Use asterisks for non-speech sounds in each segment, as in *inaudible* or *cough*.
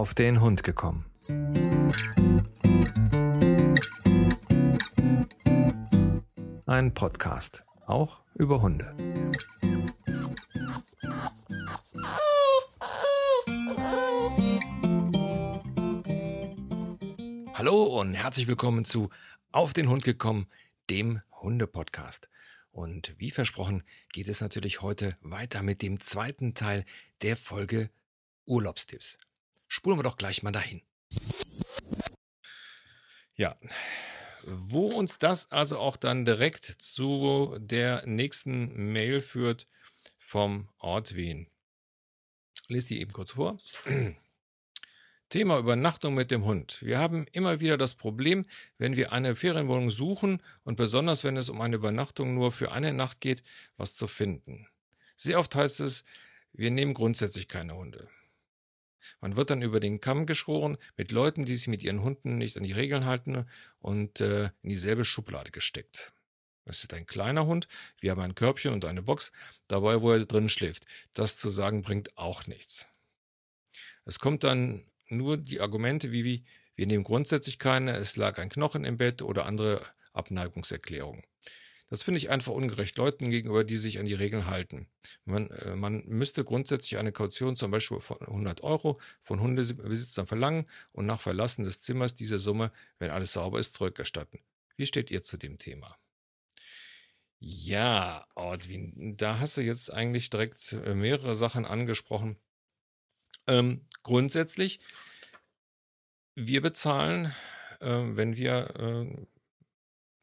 auf den Hund gekommen. Ein Podcast, auch über Hunde. Hallo und herzlich willkommen zu Auf den Hund gekommen, dem Hunde-Podcast. Und wie versprochen geht es natürlich heute weiter mit dem zweiten Teil der Folge Urlaubstipps. Spulen wir doch gleich mal dahin. Ja, wo uns das also auch dann direkt zu der nächsten Mail führt vom Ort Wien. Lest die eben kurz vor. Thema Übernachtung mit dem Hund. Wir haben immer wieder das Problem, wenn wir eine Ferienwohnung suchen und besonders wenn es um eine Übernachtung nur für eine Nacht geht, was zu finden. Sehr oft heißt es, wir nehmen grundsätzlich keine Hunde. Man wird dann über den Kamm geschoren mit Leuten, die sich mit ihren Hunden nicht an die Regeln halten und äh, in dieselbe Schublade gesteckt. Es ist ein kleiner Hund, wir haben ein Körbchen und eine Box, dabei wo er drin schläft. Das zu sagen bringt auch nichts. Es kommt dann nur die Argumente wie, wie wir nehmen grundsätzlich keine, es lag ein Knochen im Bett oder andere Abneigungserklärungen. Das finde ich einfach ungerecht Leuten gegenüber, die sich an die Regeln halten. Man, äh, man müsste grundsätzlich eine Kaution zum Beispiel von 100 Euro von Hundebesitzern verlangen und nach Verlassen des Zimmers diese Summe, wenn alles sauber ist, zurückerstatten. Wie steht ihr zu dem Thema? Ja, Ordwin, da hast du jetzt eigentlich direkt äh, mehrere Sachen angesprochen. Ähm, grundsätzlich, wir bezahlen, äh, wenn wir äh,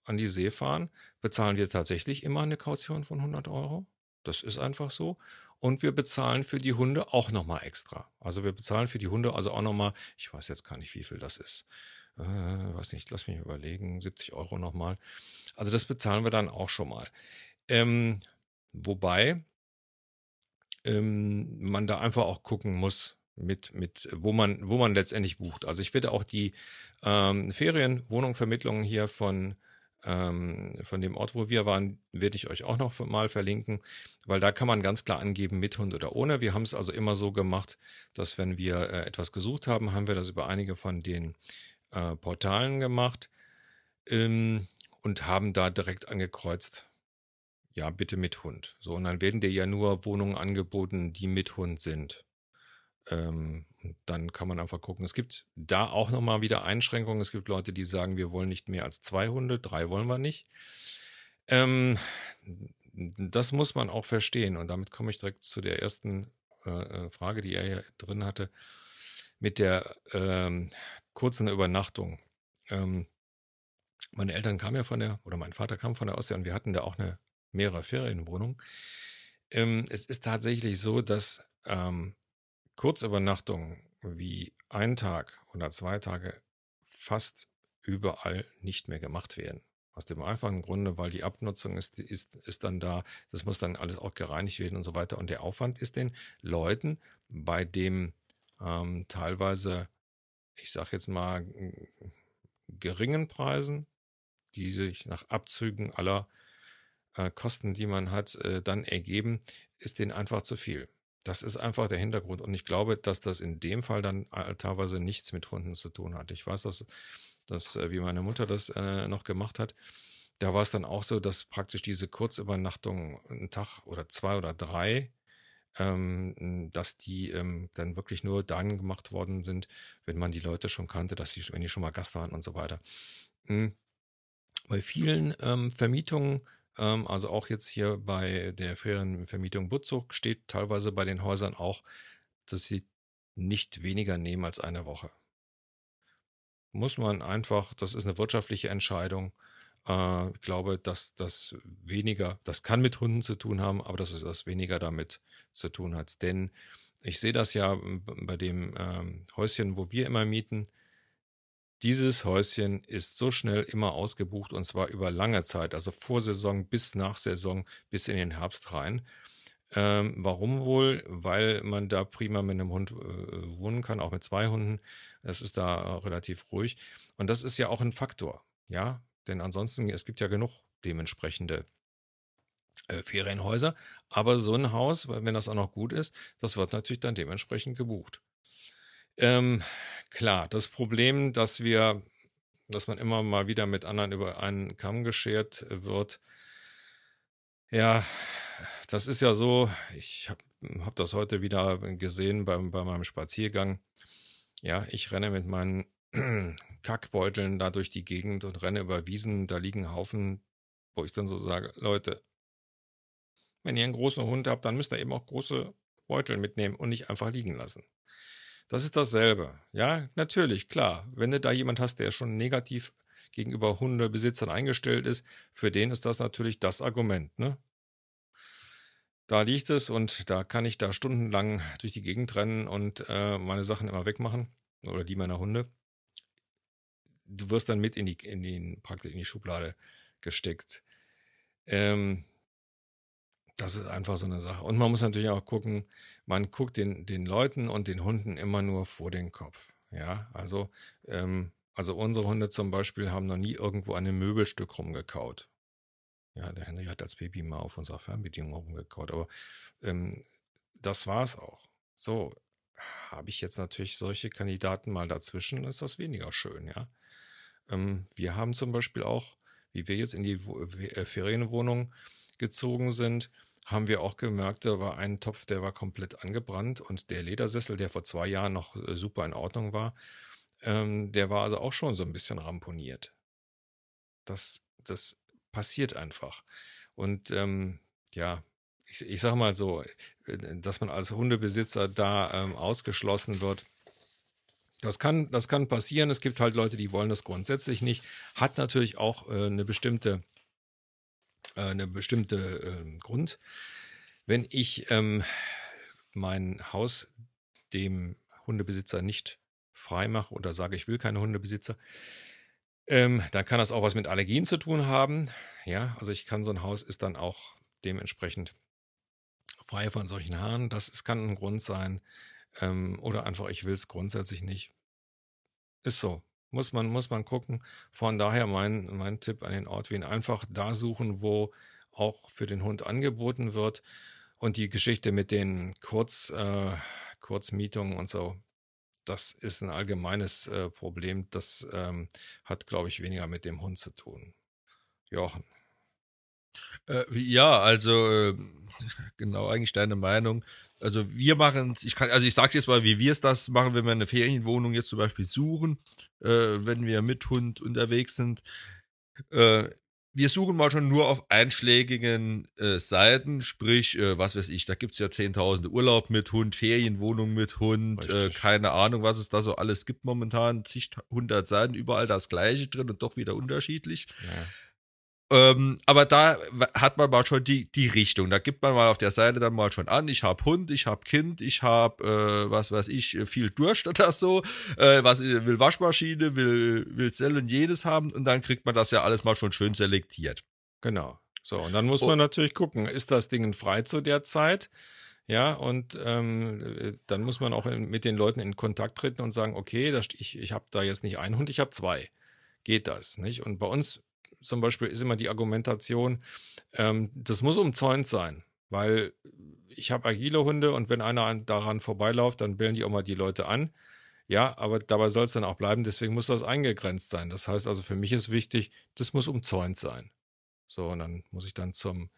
an die See fahren, bezahlen wir tatsächlich immer eine Kaution von 100 Euro. Das ist einfach so. Und wir bezahlen für die Hunde auch nochmal extra. Also wir bezahlen für die Hunde also auch nochmal, ich weiß jetzt gar nicht, wie viel das ist. Äh, weiß nicht, lass mich überlegen, 70 Euro nochmal. Also das bezahlen wir dann auch schon mal. Ähm, wobei ähm, man da einfach auch gucken muss, mit, mit, wo man, wo man letztendlich bucht. Also ich werde auch die ähm, Ferienwohnungvermittlungen hier von ähm, von dem Ort, wo wir waren, werde ich euch auch noch mal verlinken, weil da kann man ganz klar angeben, mit Hund oder ohne. Wir haben es also immer so gemacht, dass wenn wir äh, etwas gesucht haben, haben wir das über einige von den äh, Portalen gemacht ähm, und haben da direkt angekreuzt, ja, bitte mit Hund. So, und dann werden dir ja nur Wohnungen angeboten, die mit Hund sind. Ähm, dann kann man einfach gucken. Es gibt da auch nochmal wieder Einschränkungen. Es gibt Leute, die sagen, wir wollen nicht mehr als zwei Hunde, drei wollen wir nicht. Ähm, das muss man auch verstehen. Und damit komme ich direkt zu der ersten äh, äh Frage, die er hier drin hatte, mit der ähm, kurzen Übernachtung. Ähm, meine Eltern kamen ja von der, oder mein Vater kam von der Ostsee und wir hatten da auch eine mehrere Ferienwohnung. Ähm, es ist tatsächlich so, dass ähm, Kurzübernachtungen wie ein Tag oder zwei Tage fast überall nicht mehr gemacht werden. Aus dem einfachen Grunde, weil die Abnutzung ist, ist, ist dann da, das muss dann alles auch gereinigt werden und so weiter. Und der Aufwand ist den Leuten bei dem ähm, teilweise, ich sage jetzt mal, geringen Preisen, die sich nach Abzügen aller äh, Kosten, die man hat, äh, dann ergeben, ist denen einfach zu viel. Das ist einfach der Hintergrund. Und ich glaube, dass das in dem Fall dann äh, teilweise nichts mit Hunden zu tun hat. Ich weiß, dass, dass äh, wie meine Mutter das äh, noch gemacht hat, da war es dann auch so, dass praktisch diese Kurzübernachtung einen Tag oder zwei oder drei, ähm, dass die ähm, dann wirklich nur dann gemacht worden sind, wenn man die Leute schon kannte, dass sie, wenn die schon mal Gast waren und so weiter. Mhm. Bei vielen ähm, Vermietungen also auch jetzt hier bei der Ferienvermietung Butzug steht teilweise bei den Häusern auch, dass sie nicht weniger nehmen als eine Woche. Muss man einfach, das ist eine wirtschaftliche Entscheidung. Äh, ich glaube, dass das weniger, das kann mit Hunden zu tun haben, aber dass es das weniger damit zu tun hat. Denn ich sehe das ja bei dem ähm, Häuschen, wo wir immer mieten. Dieses Häuschen ist so schnell immer ausgebucht und zwar über lange Zeit, also vor Saison bis nach Saison bis in den Herbst rein. Ähm, warum wohl? Weil man da prima mit einem Hund äh, wohnen kann, auch mit zwei Hunden. Es ist da äh, relativ ruhig. Und das ist ja auch ein Faktor, ja. Denn ansonsten, es gibt ja genug dementsprechende äh, Ferienhäuser. Aber so ein Haus, wenn das auch noch gut ist, das wird natürlich dann dementsprechend gebucht. Ähm, klar, das Problem, dass wir, dass man immer mal wieder mit anderen über einen Kamm geschert wird, ja, das ist ja so, ich habe hab das heute wieder gesehen beim, bei meinem Spaziergang. Ja, ich renne mit meinen *clears throat* Kackbeuteln da durch die Gegend und renne über Wiesen, da liegen Haufen, wo ich dann so sage, Leute, wenn ihr einen großen Hund habt, dann müsst ihr eben auch große Beutel mitnehmen und nicht einfach liegen lassen. Das ist dasselbe. Ja, natürlich, klar. Wenn du da jemand hast, der schon negativ gegenüber Hundebesitzern eingestellt ist, für den ist das natürlich das Argument. Ne? Da liegt es und da kann ich da stundenlang durch die Gegend rennen und äh, meine Sachen immer wegmachen oder die meiner Hunde. Du wirst dann mit in die, in die, praktisch in die Schublade gesteckt. Ähm, das ist einfach so eine Sache. Und man muss natürlich auch gucken, man guckt den, den Leuten und den Hunden immer nur vor den Kopf. Ja, also, ähm, also unsere Hunde zum Beispiel haben noch nie irgendwo an einem Möbelstück rumgekaut. Ja, der Henry hat als Baby mal auf unserer Fernbedienung rumgekaut, aber ähm, das war es auch. So, habe ich jetzt natürlich solche Kandidaten mal dazwischen, ist das weniger schön, ja. Ähm, wir haben zum Beispiel auch, wie wir jetzt in die äh, Ferienwohnung gezogen sind, haben wir auch gemerkt, da war ein Topf, der war komplett angebrannt und der Ledersessel, der vor zwei Jahren noch äh, super in Ordnung war, ähm, der war also auch schon so ein bisschen ramponiert. Das, das passiert einfach. Und ähm, ja, ich, ich sage mal so, äh, dass man als Hundebesitzer da ähm, ausgeschlossen wird. Das kann, das kann passieren. Es gibt halt Leute, die wollen das grundsätzlich nicht. Hat natürlich auch äh, eine bestimmte äh, eine bestimmte äh, Grund. Wenn ich ähm, mein Haus dem Hundebesitzer nicht frei mache oder sage, ich will keine Hundebesitzer, ähm, dann kann das auch was mit Allergien zu tun haben. Ja, also ich kann so ein Haus ist dann auch dementsprechend frei von solchen Haaren. Das ist, kann ein Grund sein. Ähm, oder einfach, ich will es grundsätzlich nicht. Ist so. Muss man, muss man gucken. Von daher mein, mein Tipp an den Ort Wien, einfach da suchen, wo auch für den Hund angeboten wird. Und die Geschichte mit den Kurz, äh, Kurzmietungen und so, das ist ein allgemeines äh, Problem. Das ähm, hat, glaube ich, weniger mit dem Hund zu tun. Jochen. Äh, ja, also äh, *laughs* genau eigentlich deine Meinung. Also wir machen es, ich kann, also ich sag's jetzt mal, wie wir es das machen, wenn wir eine Ferienwohnung jetzt zum Beispiel suchen, äh, wenn wir mit Hund unterwegs sind. Äh, wir suchen mal schon nur auf einschlägigen äh, Seiten, sprich, äh, was weiß ich, da gibt's ja zehntausende Urlaub mit Hund, Ferienwohnung mit Hund, äh, keine Ahnung, was es da so alles gibt momentan, zig hundert Seiten, überall das gleiche drin und doch wieder unterschiedlich. Ja. Ähm, aber da hat man mal schon die, die Richtung. Da gibt man mal auf der Seite dann mal schon an, ich habe Hund, ich habe Kind, ich habe, äh, was weiß ich, viel Durst *laughs* oder so, äh, was will Waschmaschine, will, will Zell und jedes haben und dann kriegt man das ja alles mal schon schön selektiert. Genau. So, und dann muss man natürlich gucken, ist das Ding frei zu der Zeit? Ja, und ähm, dann muss man auch in, mit den Leuten in Kontakt treten und sagen, okay, das, ich, ich habe da jetzt nicht einen Hund, ich habe zwei. Geht das, nicht? Und bei uns zum Beispiel ist immer die Argumentation, ähm, das muss umzäunt sein, weil ich habe agile Hunde und wenn einer daran vorbeiläuft, dann bellen die auch mal die Leute an. Ja, aber dabei soll es dann auch bleiben, deswegen muss das eingegrenzt sein. Das heißt also, für mich ist wichtig, das muss umzäunt sein. So, und dann muss ich dann zum,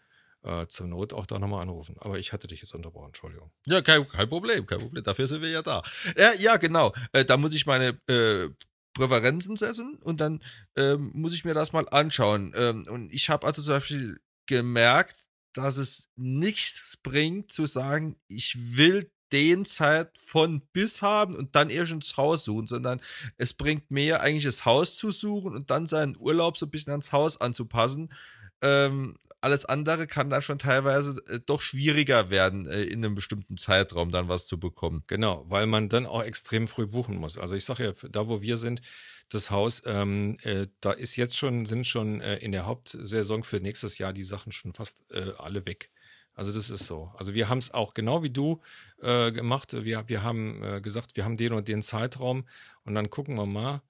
äh, zur Not auch da nochmal anrufen. Aber ich hatte dich jetzt unterbrochen, Entschuldigung. Ja, kein, kein Problem, kein Problem. Dafür sind wir ja da. Ja, ja genau. Äh, da muss ich meine äh, Präferenzen setzen und dann ähm, muss ich mir das mal anschauen. Ähm, und ich habe also zum Beispiel gemerkt, dass es nichts bringt zu sagen, ich will den Zeit von bis haben und dann erst ins Haus suchen, sondern es bringt mehr eigentlich das Haus zu suchen und dann seinen Urlaub so ein bisschen ans Haus anzupassen. Ähm, alles andere kann dann schon teilweise äh, doch schwieriger werden, äh, in einem bestimmten Zeitraum dann was zu bekommen. Genau, weil man dann auch extrem früh buchen muss. Also ich sage ja, da wo wir sind, das Haus, ähm, äh, da ist jetzt schon, sind schon äh, in der Hauptsaison für nächstes Jahr die Sachen schon fast äh, alle weg. Also das ist so. Also wir haben es auch genau wie du äh, gemacht. Wir, wir haben gesagt, wir haben den und den Zeitraum und dann gucken wir mal,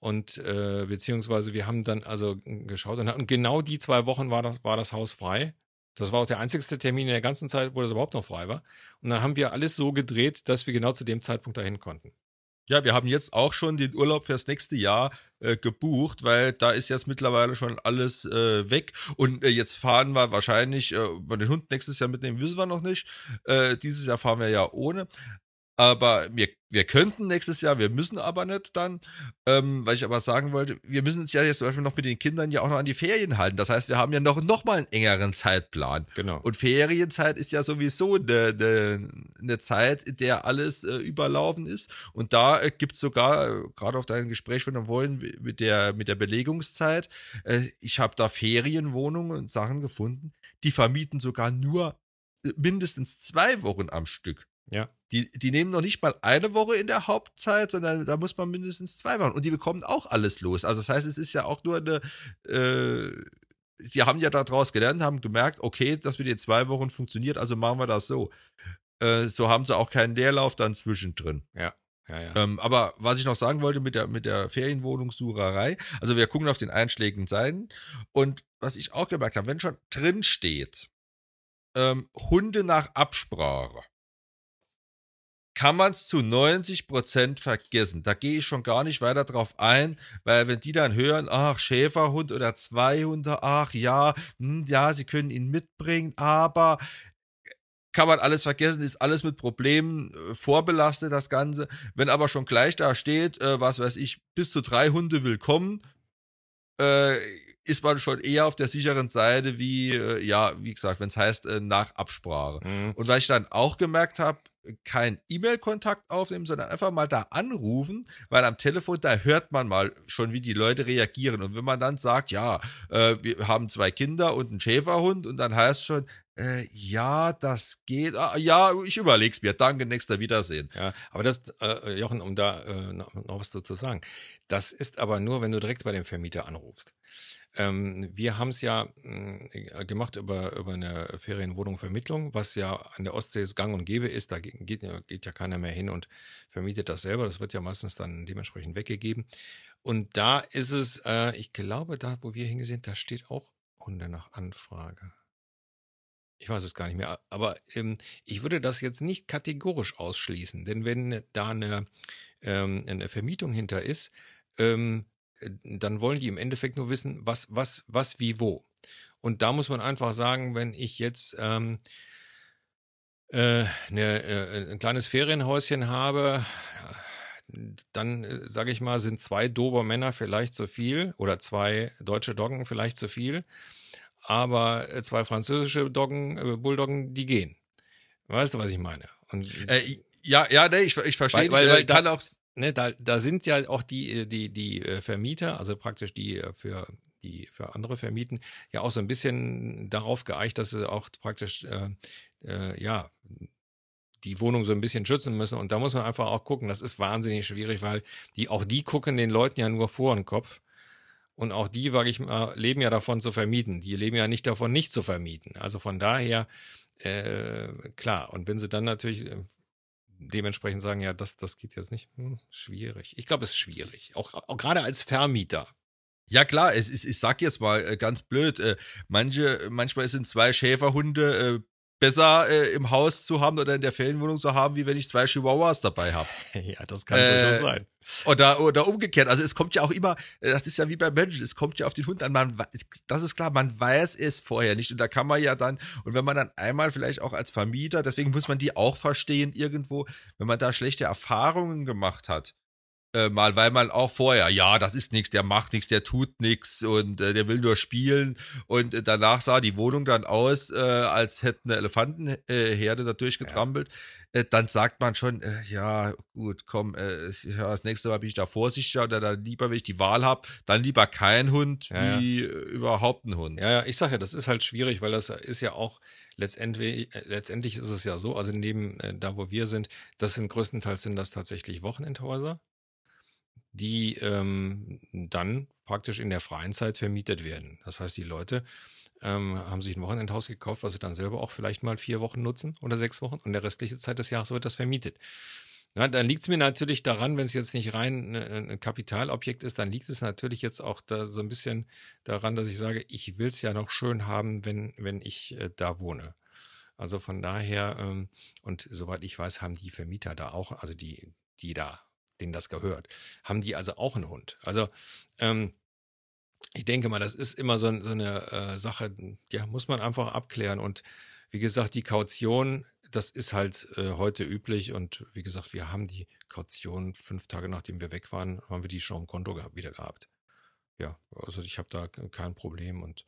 und äh, beziehungsweise wir haben dann also geschaut und, und, genau die zwei Wochen war das, war das Haus frei. Das war auch der einzigste Termin in der ganzen Zeit, wo das überhaupt noch frei war. Und dann haben wir alles so gedreht, dass wir genau zu dem Zeitpunkt dahin konnten. Ja, wir haben jetzt auch schon den Urlaub fürs nächste Jahr äh, gebucht, weil da ist jetzt mittlerweile schon alles äh, weg. Und äh, jetzt fahren wir wahrscheinlich, äh, den Hund nächstes Jahr mitnehmen, wissen wir noch nicht. Äh, dieses Jahr fahren wir ja ohne. Aber wir, wir könnten nächstes Jahr, wir müssen aber nicht dann. Ähm, weil ich aber sagen wollte, wir müssen uns ja jetzt zum Beispiel noch mit den Kindern ja auch noch an die Ferien halten. Das heißt, wir haben ja noch, noch mal einen engeren Zeitplan. Genau. Und Ferienzeit ist ja sowieso eine, eine, eine Zeit, in der alles äh, überlaufen ist. Und da äh, gibt es sogar, äh, gerade auf dein Gespräch von vorhin mit der, mit der Belegungszeit, äh, ich habe da Ferienwohnungen und Sachen gefunden, die vermieten sogar nur äh, mindestens zwei Wochen am Stück. Ja. Die, die nehmen noch nicht mal eine Woche in der Hauptzeit, sondern da muss man mindestens zwei Wochen. Und die bekommen auch alles los. Also das heißt, es ist ja auch nur eine, äh, die haben ja daraus gelernt, haben gemerkt, okay, das mit den zwei Wochen funktioniert, also machen wir das so. Äh, so haben sie auch keinen Leerlauf dann zwischendrin. Ja. Ja, ja. Ähm, aber was ich noch sagen wollte mit der, mit der Ferienwohnungssucherei, also wir gucken auf den einschlägigen Seiten und was ich auch gemerkt habe, wenn schon drin steht, ähm, Hunde nach Absprache, kann man es zu 90% vergessen. Da gehe ich schon gar nicht weiter drauf ein, weil wenn die dann hören, ach, Schäferhund oder zwei Hunde, ach ja, hm, ja, sie können ihn mitbringen, aber kann man alles vergessen, ist alles mit Problemen äh, vorbelastet, das Ganze. Wenn aber schon gleich da steht, äh, was weiß ich, bis zu drei Hunde willkommen, äh, ist man schon eher auf der sicheren Seite, wie, äh, ja, wie gesagt, wenn es heißt, äh, nach Absprache. Mhm. Und weil ich dann auch gemerkt habe, kein E-Mail-Kontakt aufnehmen, sondern einfach mal da anrufen, weil am Telefon, da hört man mal schon, wie die Leute reagieren. Und wenn man dann sagt, ja, äh, wir haben zwei Kinder und einen Schäferhund und dann heißt es schon, äh, ja, das geht, ah, ja, ich überleg's mir, danke, nächster Wiedersehen. Ja, aber das, äh, Jochen, um da äh, noch, noch was zu sagen, das ist aber nur, wenn du direkt bei dem Vermieter anrufst. Ähm, wir haben es ja äh, gemacht über, über eine Ferienwohnungvermittlung, was ja an der Ostsee gang und gäbe ist. Da geht, geht ja keiner mehr hin und vermietet das selber. Das wird ja meistens dann dementsprechend weggegeben. Und da ist es, äh, ich glaube, da, wo wir hingesehen, da steht auch Hunde nach Anfrage. Ich weiß es gar nicht mehr, aber ähm, ich würde das jetzt nicht kategorisch ausschließen, denn wenn da eine, ähm, eine Vermietung hinter ist, ähm, äh, dann wollen die im Endeffekt nur wissen, was, was, was, wie, wo. Und da muss man einfach sagen, wenn ich jetzt ähm, äh, ne, äh, ein kleines Ferienhäuschen habe, dann äh, sage ich mal, sind zwei Dobermänner vielleicht zu viel oder zwei deutsche Doggen vielleicht zu viel, aber äh, zwei französische Doggen, äh, Bulldoggen, die gehen. Weißt du, was ich meine? Und, ja, ja, nee, ich, ich verstehe. Weil, weil, weil kann auch ne, da, da sind ja auch die, äh, die, die äh, Vermieter, also praktisch die äh, für die für andere vermieten, ja auch so ein bisschen darauf geeicht, dass sie auch praktisch äh, äh, ja die Wohnung so ein bisschen schützen müssen. Und da muss man einfach auch gucken. Das ist wahnsinnig schwierig, weil die auch die gucken den Leuten ja nur vor den Kopf. Und auch die, sage ich mal, leben ja davon zu vermieten. Die leben ja nicht davon, nicht zu vermieten. Also von daher, äh, klar. Und wenn sie dann natürlich dementsprechend sagen, ja, das, das geht jetzt nicht. Hm, schwierig. Ich glaube, es ist schwierig. Auch, auch gerade als Vermieter. Ja klar, es ist, ich sag jetzt mal äh, ganz blöd, äh, manche, manchmal sind zwei Schäferhunde äh, besser äh, im Haus zu haben oder in der Ferienwohnung zu haben, wie wenn ich zwei Chihuahuas dabei habe. *laughs* ja, das kann äh, durchaus sein. Oder, oder umgekehrt. Also es kommt ja auch immer, das ist ja wie bei Menschen, es kommt ja auf den Hund an. Man, das ist klar, man weiß es vorher nicht. Und da kann man ja dann, und wenn man dann einmal vielleicht auch als Vermieter, deswegen muss man die auch verstehen irgendwo, wenn man da schlechte Erfahrungen gemacht hat, äh, mal, weil man auch vorher, ja, das ist nichts, der macht nichts, der tut nichts und äh, der will nur spielen. Und äh, danach sah die Wohnung dann aus, äh, als hätte eine Elefantenherde da durchgetrampelt. Ja. Äh, dann sagt man schon, ja, gut, komm, ja, das nächste Mal bin ich da vorsichtiger oder dann lieber, wenn ich die Wahl habe, dann lieber kein Hund ja, wie ja. überhaupt ein Hund. Ja, ja, ich sage ja, das ist halt schwierig, weil das ist ja auch letztendlich, letztendlich ist es ja so, also neben da, wo wir sind, das sind größtenteils sind das tatsächlich Wochenendhäuser die ähm, dann praktisch in der freien Zeit vermietet werden. Das heißt, die Leute ähm, haben sich ein Wochenendhaus gekauft, was sie dann selber auch vielleicht mal vier Wochen nutzen oder sechs Wochen und der restliche Zeit des Jahres wird das vermietet. Na, dann liegt es mir natürlich daran, wenn es jetzt nicht rein ein Kapitalobjekt ist, dann liegt es natürlich jetzt auch da so ein bisschen daran, dass ich sage, ich will es ja noch schön haben, wenn, wenn ich äh, da wohne. Also von daher, ähm, und soweit ich weiß, haben die Vermieter da auch, also die, die da denen das gehört, haben die also auch einen Hund. Also ähm, ich denke mal, das ist immer so, so eine äh, Sache, ja, muss man einfach abklären. Und wie gesagt, die Kaution, das ist halt äh, heute üblich. Und wie gesagt, wir haben die Kaution fünf Tage nachdem wir weg waren, haben wir die schon im Konto gehabt, wieder gehabt. Ja, also ich habe da kein Problem und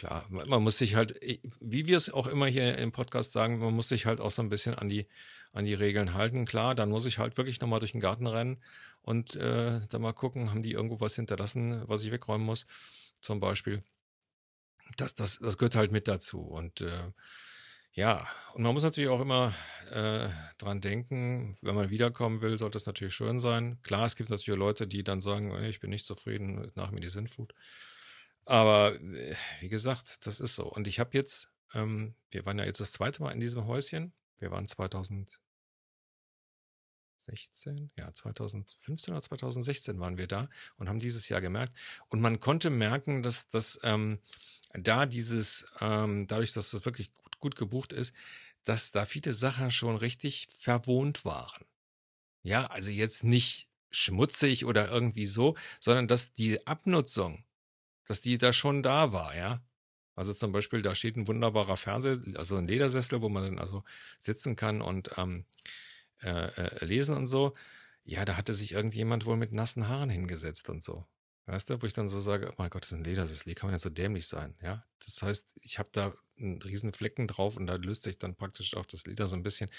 klar, man muss sich halt, wie wir es auch immer hier im Podcast sagen, man muss sich halt auch so ein bisschen an die, an die Regeln halten. Klar, dann muss ich halt wirklich nochmal durch den Garten rennen und äh, dann mal gucken, haben die irgendwo was hinterlassen, was ich wegräumen muss, zum Beispiel. Das, das, das gehört halt mit dazu. Und äh, ja, und man muss natürlich auch immer äh, dran denken, wenn man wiederkommen will, sollte es natürlich schön sein. Klar, es gibt natürlich Leute, die dann sagen, ich bin nicht zufrieden, nach mir die Sintflut. Aber äh, wie gesagt, das ist so. Und ich habe jetzt, ähm, wir waren ja jetzt das zweite Mal in diesem Häuschen. Wir waren 2016, ja, 2015 oder 2016 waren wir da und haben dieses Jahr gemerkt. Und man konnte merken, dass das ähm, da dieses, ähm, dadurch, dass das wirklich gut, gut gebucht ist, dass da viele Sachen schon richtig verwohnt waren. Ja, also jetzt nicht schmutzig oder irgendwie so, sondern dass die Abnutzung dass die da schon da war, ja. Also zum Beispiel, da steht ein wunderbarer Fernseher, also ein Ledersessel, wo man dann also sitzen kann und ähm, äh, äh, lesen und so. Ja, da hatte sich irgendjemand wohl mit nassen Haaren hingesetzt und so. Weißt du, wo ich dann so sage, oh mein Gott, das ist ein Ledersessel, wie kann man denn so dämlich sein? Ja, das heißt, ich habe da einen riesen Flecken drauf und da löst sich dann praktisch auch das Leder so ein bisschen.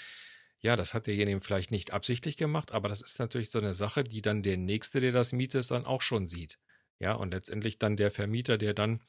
Ja, das hat derjenige vielleicht nicht absichtlich gemacht, aber das ist natürlich so eine Sache, die dann der Nächste, der das mietet, dann auch schon sieht. Ja, und letztendlich dann der Vermieter, der dann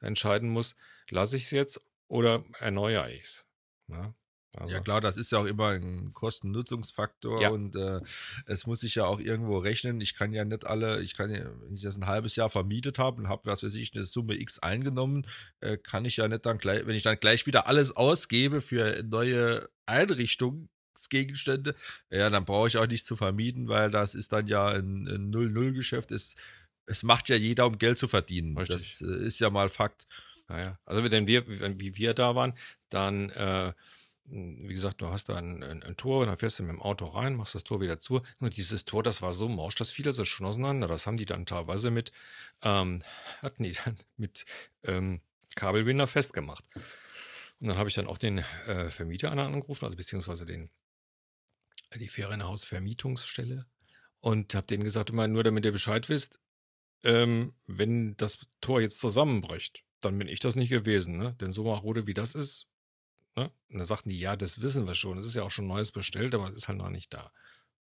entscheiden muss, lasse ich es jetzt oder erneuere ich es. Ne? Also. Ja klar, das ist ja auch immer ein Kosten-Nutzungsfaktor ja. und äh, es muss sich ja auch irgendwo rechnen. Ich kann ja nicht alle, ich kann ja, wenn ich das ein halbes Jahr vermietet habe und habe, was weiß ich, eine Summe X eingenommen, äh, kann ich ja nicht dann gleich, wenn ich dann gleich wieder alles ausgebe für neue Einrichtungsgegenstände, ja, dann brauche ich auch nicht zu vermieten, weil das ist dann ja ein, ein Null-Null-Geschäft. Es es macht ja jeder, um Geld zu verdienen. Richtig. Das äh, ist ja mal Fakt. Naja, also wenn wir, wie wir da waren, dann, äh, wie gesagt, du hast da ein, ein, ein, Tor und dann fährst du mit dem Auto rein, machst das Tor wieder zu. Und dieses Tor, das war so morsch, das fiel also schon auseinander. Das haben die dann teilweise mit, ähm, hatten die dann mit ähm, Kabelbinder festgemacht. Und dann habe ich dann auch den äh, Vermieter angerufen, also beziehungsweise den, die Ferienhausvermietungsstelle und habe denen gesagt, immer nur damit ihr Bescheid wisst, ähm, wenn das Tor jetzt zusammenbricht, dann bin ich das nicht gewesen, ne? Denn so marode wie das ist, ne? Und dann sagten die, ja, das wissen wir schon. Es ist ja auch schon Neues bestellt, aber es ist halt noch nicht da.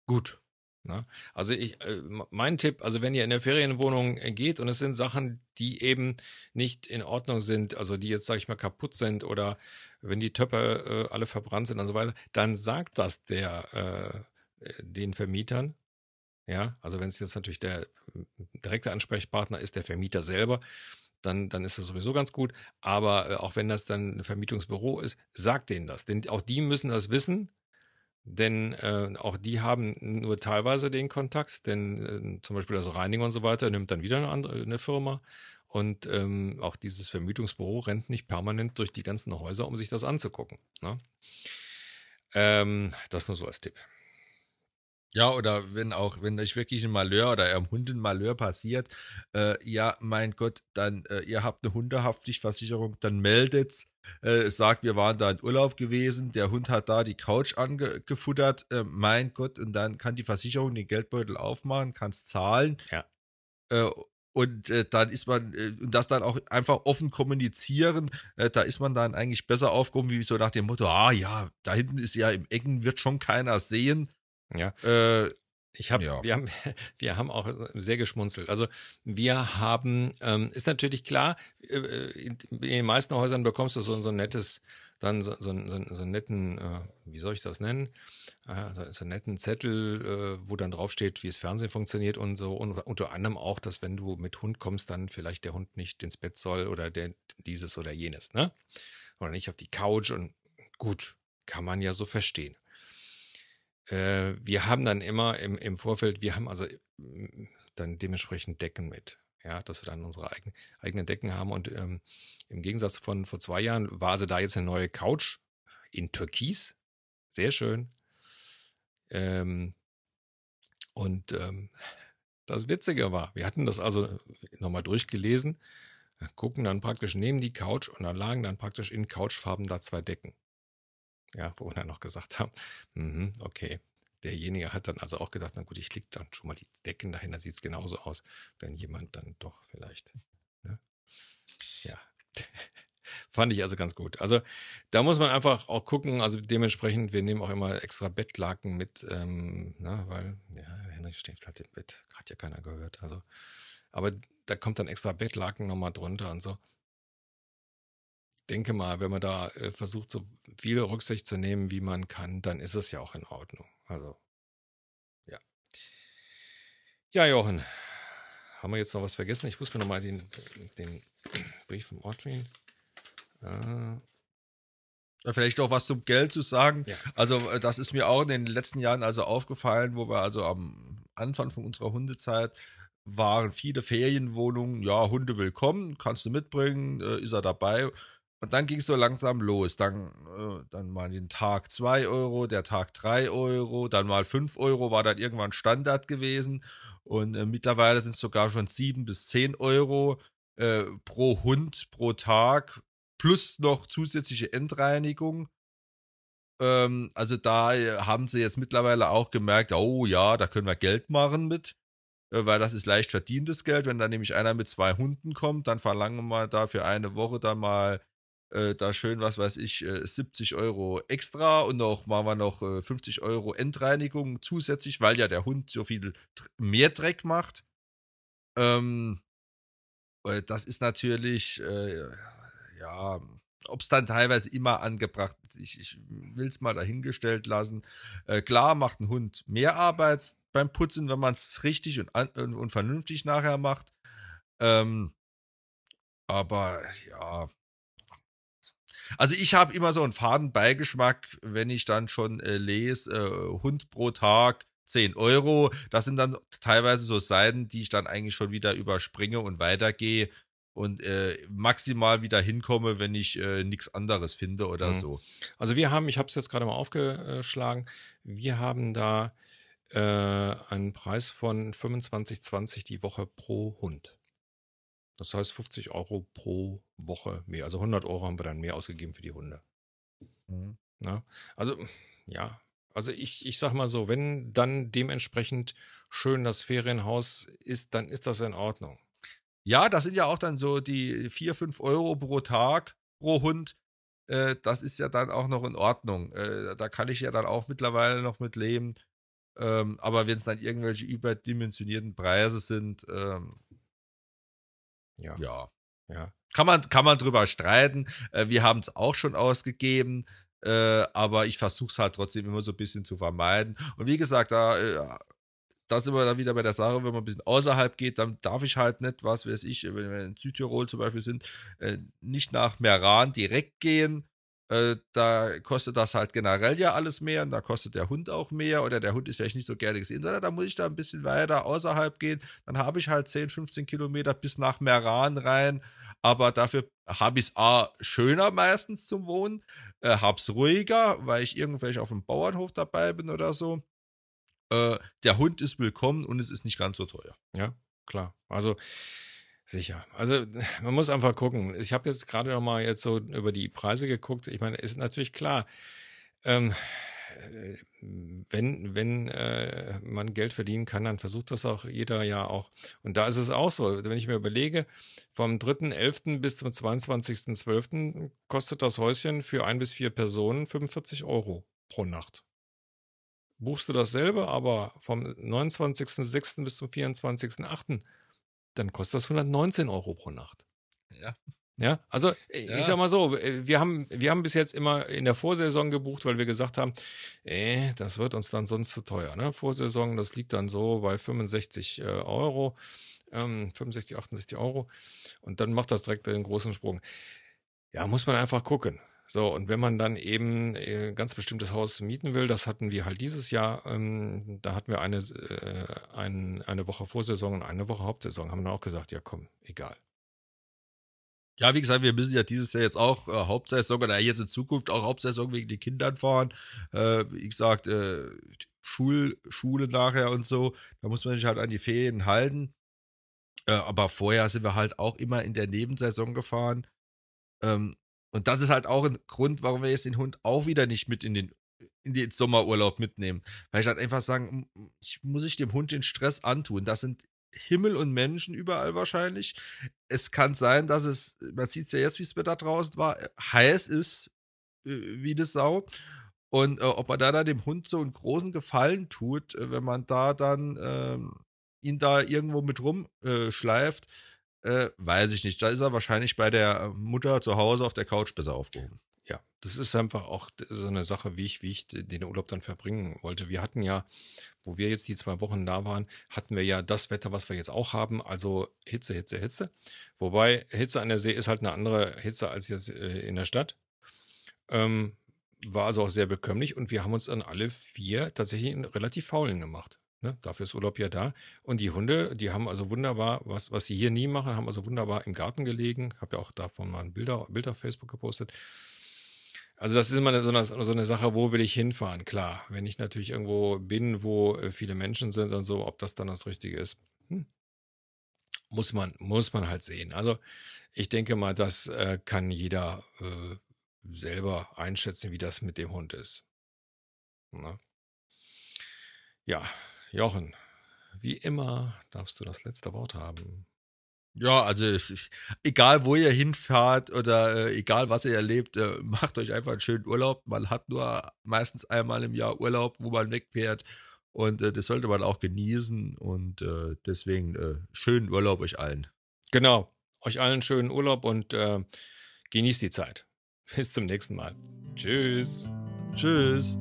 Gut. Ne? Also ich, äh, mein Tipp, also wenn ihr in der Ferienwohnung äh, geht und es sind Sachen, die eben nicht in Ordnung sind, also die jetzt, sage ich mal, kaputt sind oder wenn die Töpfe äh, alle verbrannt sind und so weiter, dann sagt das der äh, äh den Vermietern ja, also wenn es jetzt natürlich der direkte Ansprechpartner ist, der Vermieter selber, dann, dann ist das sowieso ganz gut. Aber äh, auch wenn das dann ein Vermietungsbüro ist, sagt denen das. Denn auch die müssen das wissen, denn äh, auch die haben nur teilweise den Kontakt, denn äh, zum Beispiel das Reinigen und so weiter nimmt dann wieder eine andere eine Firma. Und ähm, auch dieses Vermietungsbüro rennt nicht permanent durch die ganzen Häuser, um sich das anzugucken. Ne? Ähm, das nur so als Tipp. Ja, oder wenn auch, wenn euch wirklich ein Malheur oder eurem Hund ein Malheur passiert, äh, ja, mein Gott, dann, äh, ihr habt eine Hundehaftpflichtversicherung, dann meldet, äh, sagt, wir waren da in Urlaub gewesen, der Hund hat da die Couch angefuttert, äh, mein Gott, und dann kann die Versicherung den Geldbeutel aufmachen, kann es zahlen. Ja. Äh, und äh, dann ist man, und das dann auch einfach offen kommunizieren, da ist man dann eigentlich besser aufgehoben, wie so nach dem Motto, ah ja, da hinten ist ja im Ecken, wird schon keiner sehen. Ja. Äh, ich habe, ja. wir haben, *laughs* wir haben auch sehr geschmunzelt. Also wir haben, ähm, ist natürlich klar, äh, in, den meisten Häusern bekommst du so, so ein nettes, dann so, so, so, so einen netten, äh, wie soll ich das nennen? Äh, so, so einen netten Zettel, äh, wo dann draufsteht, wie das Fernsehen funktioniert und so. Und unter anderem auch, dass wenn du mit Hund kommst, dann vielleicht der Hund nicht ins Bett soll oder der, dieses oder jenes, ne? Oder nicht auf die Couch und gut, kann man ja so verstehen. Äh, wir haben dann immer im, im Vorfeld, wir haben also dann dementsprechend Decken mit. Ja, dass wir dann unsere eigen, eigenen Decken haben. Und ähm, im Gegensatz von vor zwei Jahren war also da jetzt eine neue Couch in Türkis. Sehr schön. Ähm, Und ähm, das Witzige war, wir hatten das also nochmal durchgelesen, gucken dann praktisch neben die Couch und dann lagen dann praktisch in Couchfarben da zwei Decken. Ja, dann noch gesagt haben, mm okay, derjenige hat dann also auch gedacht, na gut, ich klicke dann schon mal die Decken dahin, dann sieht es genauso aus, wenn jemand dann doch vielleicht. Ne? Ja. *laughs* Fand ich also ganz gut. Also da muss man einfach auch gucken, also dementsprechend, wir nehmen auch immer extra Bettlaken mit, ähm, na, ne, weil, ja, Henrik schläft halt im Bett, hat ja keiner gehört. Also, aber da kommt dann extra Bettlaken nochmal drunter und so. Denke mal, wenn man da äh, versucht, so viel Rücksicht zu nehmen, wie man kann, dann ist es ja auch in Ordnung. Also, ja. Ja, Jochen, haben wir jetzt noch was vergessen? Ich muss mir nochmal den, den Brief vom Ortwin. Äh, Vielleicht auch was zum Geld zu sagen. Ja. Also, äh, das ist mir auch in den letzten Jahren also aufgefallen, wo wir also am Anfang von unserer Hundezeit waren viele Ferienwohnungen. Ja, Hunde willkommen, kannst du mitbringen, äh, ist er dabei. Und dann ging es so langsam los. Dann, äh, dann mal den Tag 2 Euro, der Tag 3 Euro, dann mal 5 Euro war dann irgendwann Standard gewesen. Und äh, mittlerweile sind es sogar schon 7 bis 10 Euro äh, pro Hund pro Tag plus noch zusätzliche Endreinigung. Ähm, also da äh, haben sie jetzt mittlerweile auch gemerkt, oh ja, da können wir Geld machen mit, äh, weil das ist leicht verdientes Geld. Wenn dann nämlich einer mit zwei Hunden kommt, dann verlangen wir da für eine Woche dann mal äh, da schön, was weiß ich, äh, 70 Euro extra und noch machen wir noch äh, 50 Euro Endreinigung zusätzlich, weil ja der Hund so viel mehr Dreck macht. Ähm, äh, das ist natürlich ja, ob es dann teilweise immer angebracht ist, ich, ich will es mal dahingestellt lassen. Äh, klar macht ein Hund mehr Arbeit beim Putzen, wenn man es richtig und, und, und, vernünftig nachher macht. Ähm, aber ja. Also ich habe immer so einen faden Beigeschmack, wenn ich dann schon äh, lese, äh, Hund pro Tag 10 Euro. Das sind dann teilweise so Seiten, die ich dann eigentlich schon wieder überspringe und weitergehe und äh, maximal wieder hinkomme, wenn ich äh, nichts anderes finde oder mhm. so. Also wir haben, ich habe es jetzt gerade mal aufgeschlagen, wir haben da äh, einen Preis von 25,20 die Woche pro Hund. Das heißt 50 Euro pro Woche mehr. Also 100 Euro haben wir dann mehr ausgegeben für die Hunde. Mhm. Na? Also ja, also ich, ich sag mal so, wenn dann dementsprechend schön das Ferienhaus ist, dann ist das in Ordnung. Ja, das sind ja auch dann so die 4, 5 Euro pro Tag pro Hund. Äh, das ist ja dann auch noch in Ordnung. Äh, da kann ich ja dann auch mittlerweile noch mit leben. Ähm, aber wenn es dann irgendwelche überdimensionierten Preise sind, ähm, ja. ja. ja. Kann, man, kann man drüber streiten. Äh, wir haben es auch schon ausgegeben. Äh, aber ich versuche es halt trotzdem immer so ein bisschen zu vermeiden. Und wie gesagt, da äh, da sind wir dann wieder bei der Sache, wenn man ein bisschen außerhalb geht, dann darf ich halt nicht, was weiß ich, wenn wir in Südtirol zum Beispiel sind, nicht nach Meran direkt gehen. Äh, da kostet das halt generell ja alles mehr und da kostet der Hund auch mehr oder der Hund ist vielleicht nicht so gerne gesehen, sondern da muss ich da ein bisschen weiter außerhalb gehen. Dann habe ich halt 10, 15 Kilometer bis nach Meran rein, aber dafür habe ich es A schöner meistens zum Wohnen, äh, habe es ruhiger, weil ich irgendwelche auf dem Bauernhof dabei bin oder so äh, der Hund ist willkommen und es ist nicht ganz so teuer. Ja, klar. Also sicher. Also *laughs* man muss einfach gucken. Ich habe jetzt gerade noch mal jetzt so über die Preise geguckt. Ich meine, ist natürlich klar. Ähm, äh, wenn, wenn äh, man Geld verdienen kann, dann versucht das auch jeder ja auch. Und da ist es auch so. Wenn ich mir überlege, vom 3.11. bis zum 22.12. kostet das Häuschen für ein bis vier Personen 45 Euro pro Nacht buchst du dasselbe, aber vom 29.06. bis zum 24.08., dann kostet das 119 Euro pro Nacht. Ja. Ja, also äh, ja. ich sag mal so, äh, wir haben, wir haben bis jetzt immer in der Vorsaison gebucht, weil wir gesagt haben, äh, das wird uns dann sonst zu teuer. Ne? Vorsaison, das liegt dann so bei 65 äh, Euro, ähm, 65, 68 Euro. Und dann macht das direkt einen großen Sprung. Ja, muss man einfach gucken. So, und wenn man dann eben äh, ganz bestimmtes Haus mieten will, das hatten wir halt dieses Jahr, ähm, da hatten wir eine, äh, ein, eine Woche Vorsaison und eine Woche Hauptsaison, haben dann auch gesagt, ja komm, egal. Ja, wie gesagt, wir müssen ja dieses Jahr jetzt auch äh, Hauptsaison oder jetzt in Zukunft auch Hauptsaison wegen den Kindern fahren. Äh, wie gesagt, äh, Schul, Schule nachher und so. Da muss man sich halt an die Ferien halten. Äh, aber vorher sind wir halt auch immer in der Nebensaison gefahren. Ähm, und das ist halt auch ein Grund, warum wir jetzt den Hund auch wieder nicht mit in den, in den Sommerurlaub mitnehmen. Weil ich halt einfach sagen, ich muss ich dem Hund den Stress antun. Das sind Himmel und Menschen überall wahrscheinlich. Es kann sein, dass es, man sieht es ja jetzt, wie es Wetter draußen war, heiß ist äh, wie eine Sau. Und äh, ob man da dann dem Hund so einen großen Gefallen tut, äh, wenn man da dann ähm, ihn da irgendwo mit rumschleift, äh, weiß ich nicht. Da ist er wahrscheinlich bei der Mutter zu Hause auf der Couch besser aufgehoben. Ja, das ist einfach auch so eine Sache, wie ich, wie ich den Urlaub dann verbringen wollte. Wir hatten ja, wo wir jetzt die zwei Wochen da waren, hatten wir ja das Wetter, was wir jetzt auch haben, also Hitze, Hitze, Hitze. Wobei Hitze an der See ist halt eine andere Hitze als jetzt äh, in der Stadt. Ähm, war also auch sehr bekömmlich und wir haben uns dann alle vier tatsächlich relativ faulen gemacht. Ne? Dafür ist Urlaub ja da. Und die Hunde, die haben also wunderbar, was, was sie hier nie machen, haben also wunderbar im Garten gelegen. Habe ja auch davon mal ein Bild, Bild auf Facebook gepostet. Also das ist immer so eine, so eine Sache, wo will ich hinfahren? Klar, wenn ich natürlich irgendwo bin, wo äh, viele Menschen sind und so, ob das dann das Richtige ist, hm. muss man muss man halt sehen. Also ich denke mal, das äh, kann jeder äh, selber einschätzen, wie das mit dem Hund ist. Na? Ne? Ja, Jochen, wie immer darfst du das letzte Wort haben. Ja, also egal wo ihr hinfahrt oder äh, egal was ihr erlebt, äh, *laughs* macht euch einfach einen schönen Urlaub. Man hat nur meistens einmal im Jahr Urlaub, wo man wegfährt und äh, das sollte man auch genießen und äh, deswegen äh, schönen Urlaub euch allen. Genau, euch allen schönen Urlaub und äh, genießt die Zeit. Bis zum nächsten Mal. Tschüss. Tschüss.